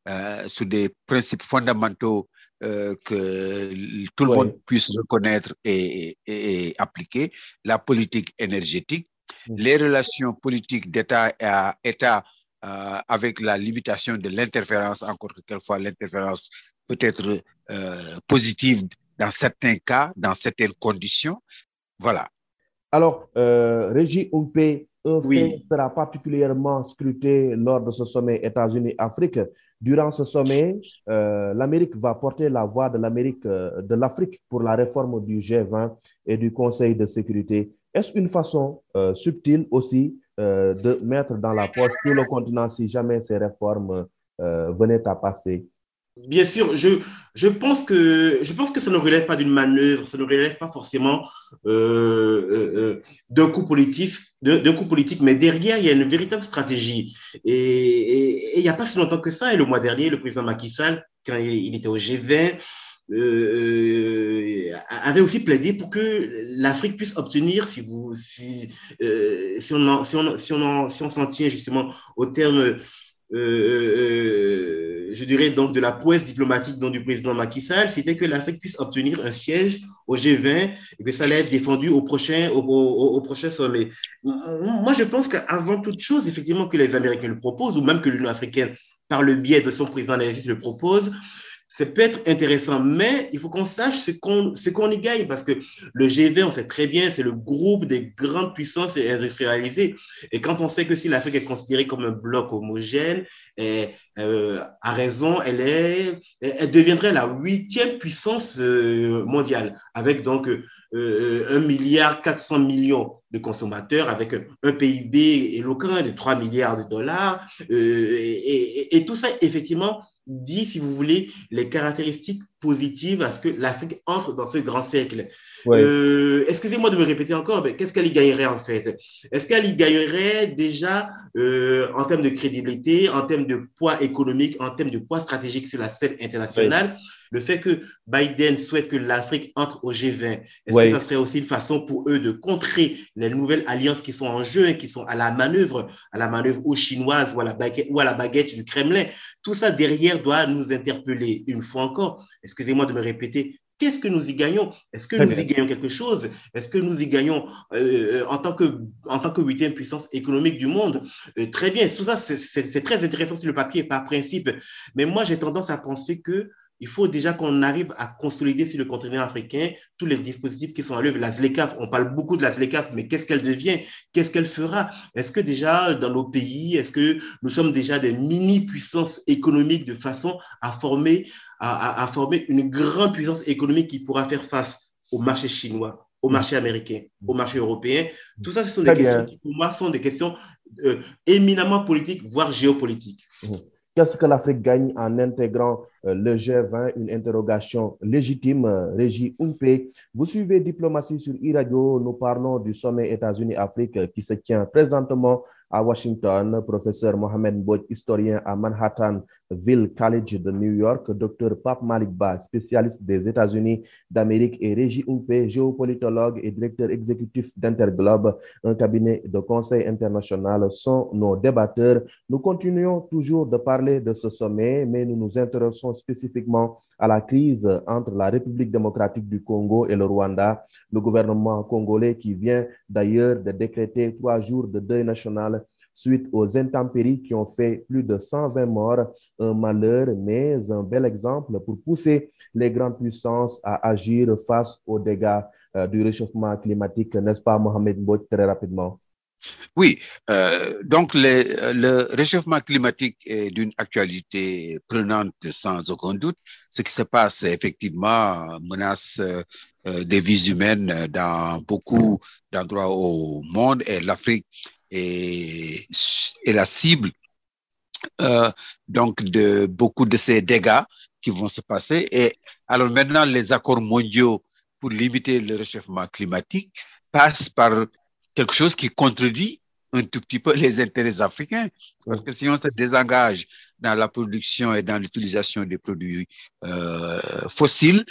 euh, sur des principes fondamentaux euh, que tout le ouais. monde puisse reconnaître et, et, et, appliquer, la politique énergétique, mmh. les relations politiques d'État à État euh, avec la limitation de l'interférence, encore que quelquefois l'interférence peut être euh, positive dans certains cas, dans certaines conditions. Voilà. Alors, Régis Oupé, un oui. fait sera particulièrement scruté lors de ce sommet États-Unis-Afrique. Durant ce sommet, euh, l'Amérique va porter la voix de l'Amérique, euh, de l'Afrique pour la réforme du G20 et du Conseil de sécurité. Est-ce une façon euh, subtile aussi de mettre dans la poche tout le continent si jamais ces réformes venaient à passer? Bien sûr, je, je, pense que, je pense que ça ne relève pas d'une manœuvre, ça ne relève pas forcément euh, euh, d'un coup politique, coup politique, mais derrière, il y a une véritable stratégie. Et, il n'y a pas si longtemps que ça, et le mois dernier, le président Macky Sall, quand il, était au G20, euh, avait aussi plaidé pour que l'Afrique puisse obtenir, si, vous, si, euh, on en, si on, si on, si on s'en tient justement au terme euh, je dirais donc de la prouesse diplomatique donc, du président Macky Sall, c'était que l'Afrique puisse obtenir un siège au G20 et que ça allait être défendu au prochain sommet. Moi, je pense qu'avant toute chose, effectivement, que les Américains le proposent, ou même que l'Union africaine, par le biais de son président le propose, ça peut être intéressant, mais il faut qu'on sache ce qu'on qu'on y gagne, parce que le G20, on sait très bien, c'est le groupe des grandes puissances industrialisées. Et quand on sait que si l'Afrique est considérée comme un bloc homogène, et, euh, à raison, elle, est, elle deviendrait la huitième puissance euh, mondiale, avec donc euh, 1 milliard 400 millions de consommateurs, avec un PIB éloquent de 3 milliards de dollars. Euh, et tout ça, effectivement, dit, si vous voulez, les caractéristiques positives à ce que l'Afrique entre dans ce grand cercle. Ouais. Euh, Excusez-moi de me répéter encore, mais qu'est-ce qu'elle y gagnerait en fait? Est-ce qu'elle y gagnerait déjà euh, en termes de crédibilité, en termes de poids économique, en termes de poids stratégique sur la scène internationale? Ouais. Le fait que Biden souhaite que l'Afrique entre au G20, est-ce ouais. que ça serait aussi une façon pour eux de contrer les nouvelles alliances qui sont en jeu, qui sont à la manœuvre, à la manœuvre ou chinoise ou à la baguette, ou à la baguette du Kremlin? Tout ça derrière doit nous interpeller une fois encore excusez-moi de me répéter, qu'est-ce que nous y gagnons? Est-ce que nous y gagnons quelque chose? Est-ce que nous y gagnons euh, en tant que en tant que huitième puissance économique du monde? Euh, Très bien, tout ça c'est très intéressant sur le papier par principe, mais moi j'ai tendance à penser que il faut déjà qu'on arrive à consolider sur le continent africain tous les dispositifs qui sont à l'œuvre. La ZLECAF, on parle beaucoup de la ZLECAF, mais qu'est-ce qu'elle devient? Qu'est-ce qu'elle fera? Est-ce que déjà dans nos pays, est-ce que nous sommes déjà des mini-puissances économiques de façon à former, à, à, à, former une grande puissance économique qui pourra faire face au marché chinois, au marché américain, au marché européen? Tout ça, ce sont des questions qui, pour moi, sont des questions euh, éminemment politiques, voire géopolitiques. Qu'est-ce que l'Afrique gagne en intégrant euh, le G20? Une interrogation légitime, euh, Régie Oumpe. Vous suivez Diplomatie sur e-radio. Nous parlons du sommet États-Unis-Afrique qui se tient présentement à Washington. Professeur Mohamed Mbodj, historien à Manhattan Ville College de New York. Docteur Pape Malik Ba, spécialiste des États-Unis d'Amérique et Régie Oumpe, géopolitologue et directeur exécutif d'Interglobe, un cabinet de conseil international, sont nos débatteurs. Nous continuons toujours de parler de ce sommet, mais nous nous intéressons spécifiquement à la crise entre la République démocratique du Congo et le Rwanda, le gouvernement congolais qui vient d'ailleurs de décréter trois jours de deuil national suite aux intempéries qui ont fait plus de 120 morts. Un malheur, mais un bel exemple pour pousser les grandes puissances à agir face aux dégâts euh, du réchauffement climatique, n'est-ce pas, Mohamed Mbouch, très rapidement? Oui, euh, donc le, réchauffement climatique est d'une actualité prenante sans aucun doute. Ce qui se passe effectivement menace euh, des vies humaines dans beaucoup d'endroits au monde et l'Afrique est, la cible euh, donc de beaucoup de ces dégâts qui vont se passer. Et alors maintenant, les accords mondiaux pour limiter le réchauffement climatique passent par quelque chose qui contredit un tout petit peu les intérêts africains. Parce que si on se désengage dans la production et dans l'utilisation des produits euh, fossiles,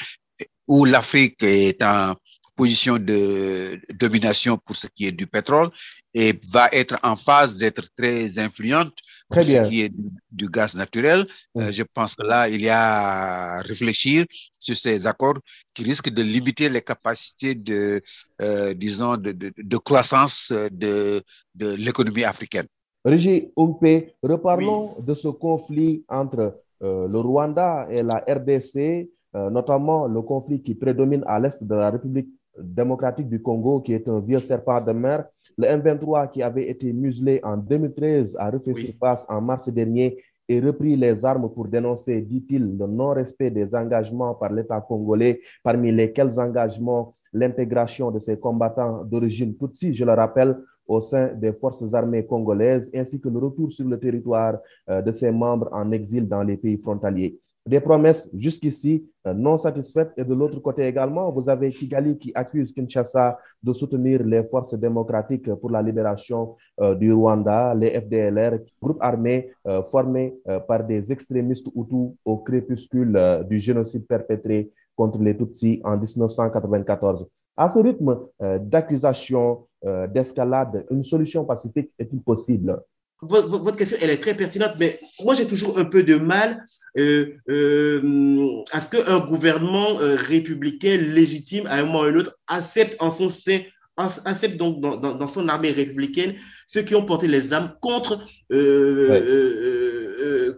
où l'Afrique est en position de domination pour ce qui est du pétrole et va être en phase d'être très influente pour Très bien. ce qui est du, du gaz naturel. Euh, je pense que là, il y a à réfléchir sur ces accords qui risquent de limiter les capacités de, euh, disons, de, de, de croissance de, de l'économie africaine. Régis Umpe, reparlons de ce conflit entre euh, le Rwanda et la RDC, notamment le conflit qui prédomine à l'est de la République démocratique du Congo, qui est un vieux serpent de mer. Le M23, qui avait été muselé en 2013, a refait Oui. surface en mars dernier et repris les armes pour dénoncer, dit-il, le non-respect des engagements par l'État congolais, parmi lesquels engagements l'intégration de ces combattants d'origine Tutsi, je le rappelle, au sein des forces armées congolaises, ainsi que le retour sur le territoire euh, de ses membres en exil dans les pays frontaliers. Des promesses jusqu'ici euh, non satisfaites. Et de l'autre côté également, vous avez Kigali qui accuse Kinshasa de soutenir les forces démocratiques pour la libération euh, du Rwanda, les FDLR, groupe armé euh, formé par des extrémistes Hutus au crépuscule du génocide perpétré contre les Tutsis en 1994. À ce rythme d'accusation, euh, d'escalade, une solution pacifique est-il possible? Votre question, elle est très pertinente, mais moi, j'ai toujours un peu de mal euh, euh, à ce qu'un gouvernement euh, républicain légitime, à un moment ou à un autre, accepte en son sein, accepte donc dans, dans, dans, son armée républicaine ceux qui ont porté les armes contre, euh, Ouais. euh,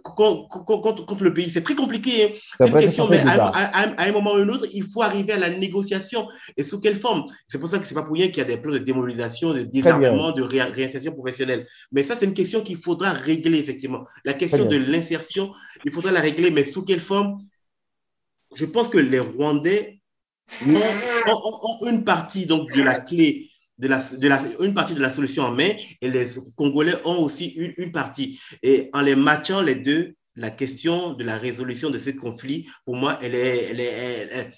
contre, contre, contre, le pays. C'est très compliqué. Hein. C'est une question, mais à, un moment ou à un autre, il faut arriver à la négociation. Et sous quelle forme? C'est pour ça que c'est pas pour rien qu'il y a des plans de démobilisation, de désarmement, de ré- réinsertion professionnelle. Mais ça, c'est une question qu'il faudra régler, effectivement. La question de l'insertion, il faudra la régler, mais sous quelle forme? Je pense que les Rwandais ont, ont- ont une partie donc, de la clé, de la, de la, une partie de la solution en main, et les Congolais ont aussi une, une partie. Et en les matchant les deux, la question de la résolution de ce conflit, pour moi, elle est, elle est,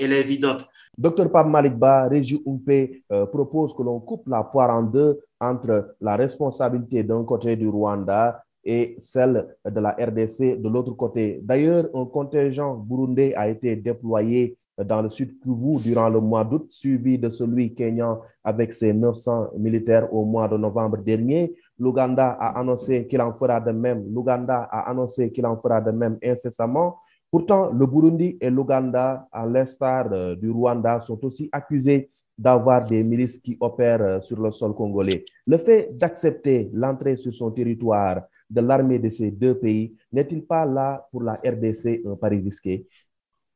elle, est évidente. Dr Pape Malick Ba, Régie Umpe euh, propose que l'on coupe la poire en deux entre la responsabilité d'un côté du Rwanda et celle de la RDC de l'autre côté. D'ailleurs, un contingent burundais a été déployé dans le sud Kivu durant le mois d'août, suivi de celui kényan avec ses 900 militaires au mois de novembre dernier. L'Ouganda a annoncé qu'il en fera de même. L'Ouganda a annoncé qu'il en fera de même incessamment. Pourtant, le Burundi et l'Ouganda, à l'instar euh, du Rwanda, sont aussi accusés d'avoir des milices qui opèrent euh, sur le sol congolais. Le fait d'accepter l'entrée sur son territoire de l'armée de ces deux pays n'est-il pas là pour la RDC un pari risqué?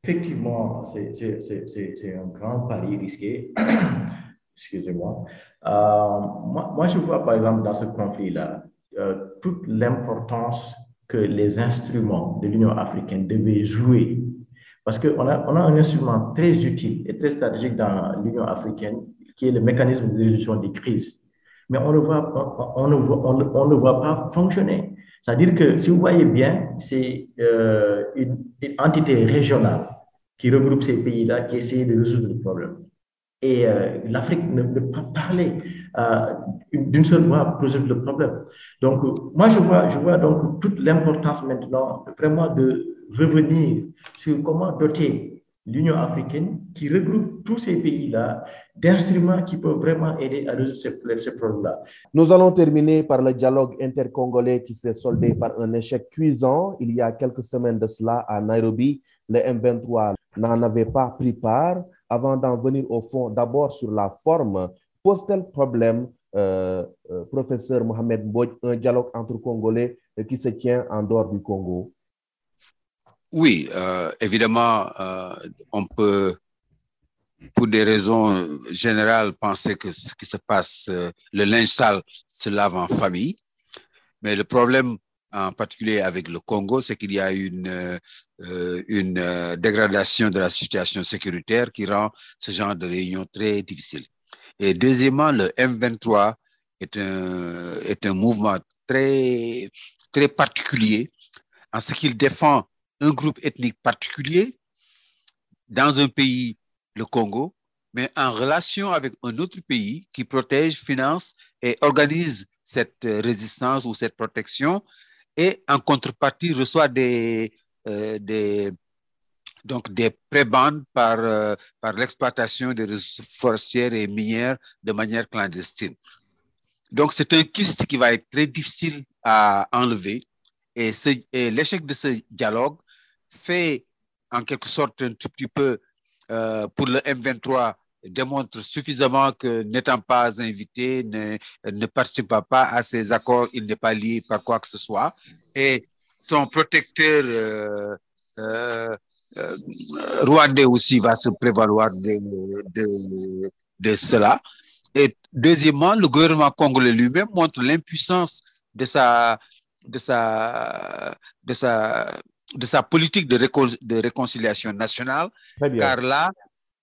Effectivement, c'est- un grand pari risqué. Excusez-moi. Euh, moi, moi, je vois par exemple dans ce conflit-là euh, toute l'importance que les instruments de l'Union africaine devaient jouer. Parce qu'on a, on a un instrument très utile et très stratégique dans l'Union africaine qui est le mécanisme de résolution des crises. Mais on ne voit, on, ne voit, on ne- voit pas fonctionner. C'est-à-dire que si vous voyez bien, c'est euh, une entité régionale qui regroupe ces pays-là qui essaie de résoudre le problème. Et euh, l'Afrique ne peut pas parler euh, d'une seule voix pour résoudre le problème. Donc, moi, je vois, je vois donc toute l'importance maintenant vraiment de revenir sur comment doter l'Union africaine qui regroupe tous ces pays-là d'instruments qui peuvent vraiment aider à résoudre ces, ces problèmes-là. Nous allons terminer par le dialogue intercongolais qui s'est soldé par un échec cuisant il y a quelques semaines de cela à Nairobi. Le M23 n'en avait pas pris part. Avant d'en venir au fond, d'abord sur la forme, pose-t-elle problème professeur Mohamed Mbodj, un dialogue entre Congolais qui se tient en dehors du Congo? Oui, évidemment, on peut pour des raisons générales, penser que ce qui se passe, le linge sale se lave en famille. Mais le problème en particulier avec le Congo, c'est qu'il y a une, euh, une euh, dégradation de la situation sécuritaire qui rend ce genre de réunion très difficile. Et deuxièmement, le M23 est un, est un mouvement très, très particulier en ce qu'il défend un groupe ethnique particulier dans un pays, le Congo, mais en relation avec un autre pays qui protège, finance et organise cette résistance ou cette protection et en contrepartie reçoit des, euh, donc des prébandes par, euh, par l'exploitation des ressources forestières et minières de manière clandestine. Donc, c'est un kyste qui va être très difficile à enlever. Et, et l'échec de ce dialogue fait en quelque sorte un tout petit peu euh, pour le M23 démontre suffisamment que n'étant pas invité, ne, ne participant pas à ces accords, il n'est pas lié par quoi que ce soit. Et son protecteur euh, euh, euh rwandais aussi va se prévaloir de, de, de, cela. Et deuxièmement, le gouvernement congolais lui-même montre l'impuissance de sa, de, sa, de, sa, de sa politique de, récon de réconciliation nationale, car là,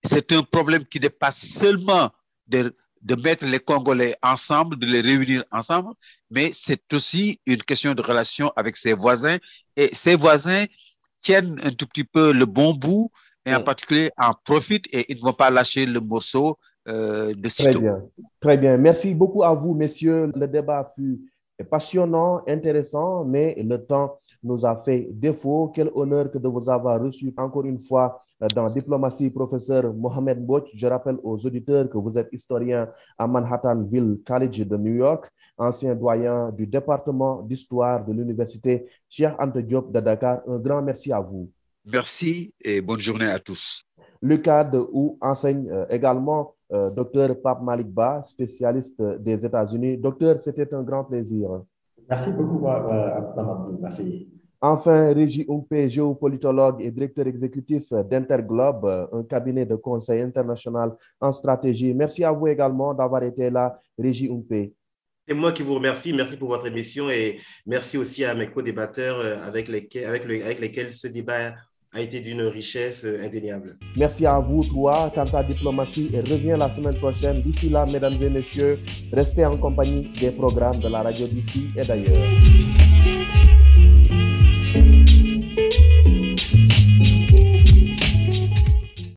c'est un problème qui dépasse seulement de, de, mettre les Congolais ensemble, de les réunir ensemble, mais c'est aussi une question de relation avec ses voisins. Et ses voisins tiennent un tout petit peu le bon bout et en particulier en profitent et ils ne vont pas lâcher le morceau euh, de sitôt. Très bien. Très bien. Merci beaucoup à vous, messieurs. Le débat fut passionnant, intéressant, mais le temps nous a fait défaut. Quel honneur que de vous avoir reçu encore une fois dans Diplomatie, professeur Mohamed Boch. Je rappelle aux auditeurs que vous êtes historien à Manhattanville College de New York, ancien doyen du département d'histoire de l'université Cheikh Ante Diop de Dakar. Un grand merci à vous. Merci et bonne journée à tous. Le cadre où enseigne euh, également euh, docteur Pape Malik Ba, spécialiste des États-Unis. Docteur, c'était un grand plaisir. Merci beaucoup, euh, Merci. Enfin, Régie Umpe, géopolitologue et directeur exécutif d'Interglobe, un cabinet de conseil international en stratégie. Merci à vous également d'avoir été là, Régie Umpe. C'est moi qui vous remercie. Merci pour votre émission et merci aussi à mes co-débatteurs euh, avec lesquels, avec, avec lesquels ce débat a été d'une richesse euh, indéniable. Merci à vous, toi, Tanta Diplomatie, et reviens la semaine prochaine. D'ici là, mesdames et messieurs, restez en compagnie des programmes de la radio d'ici et d'ailleurs.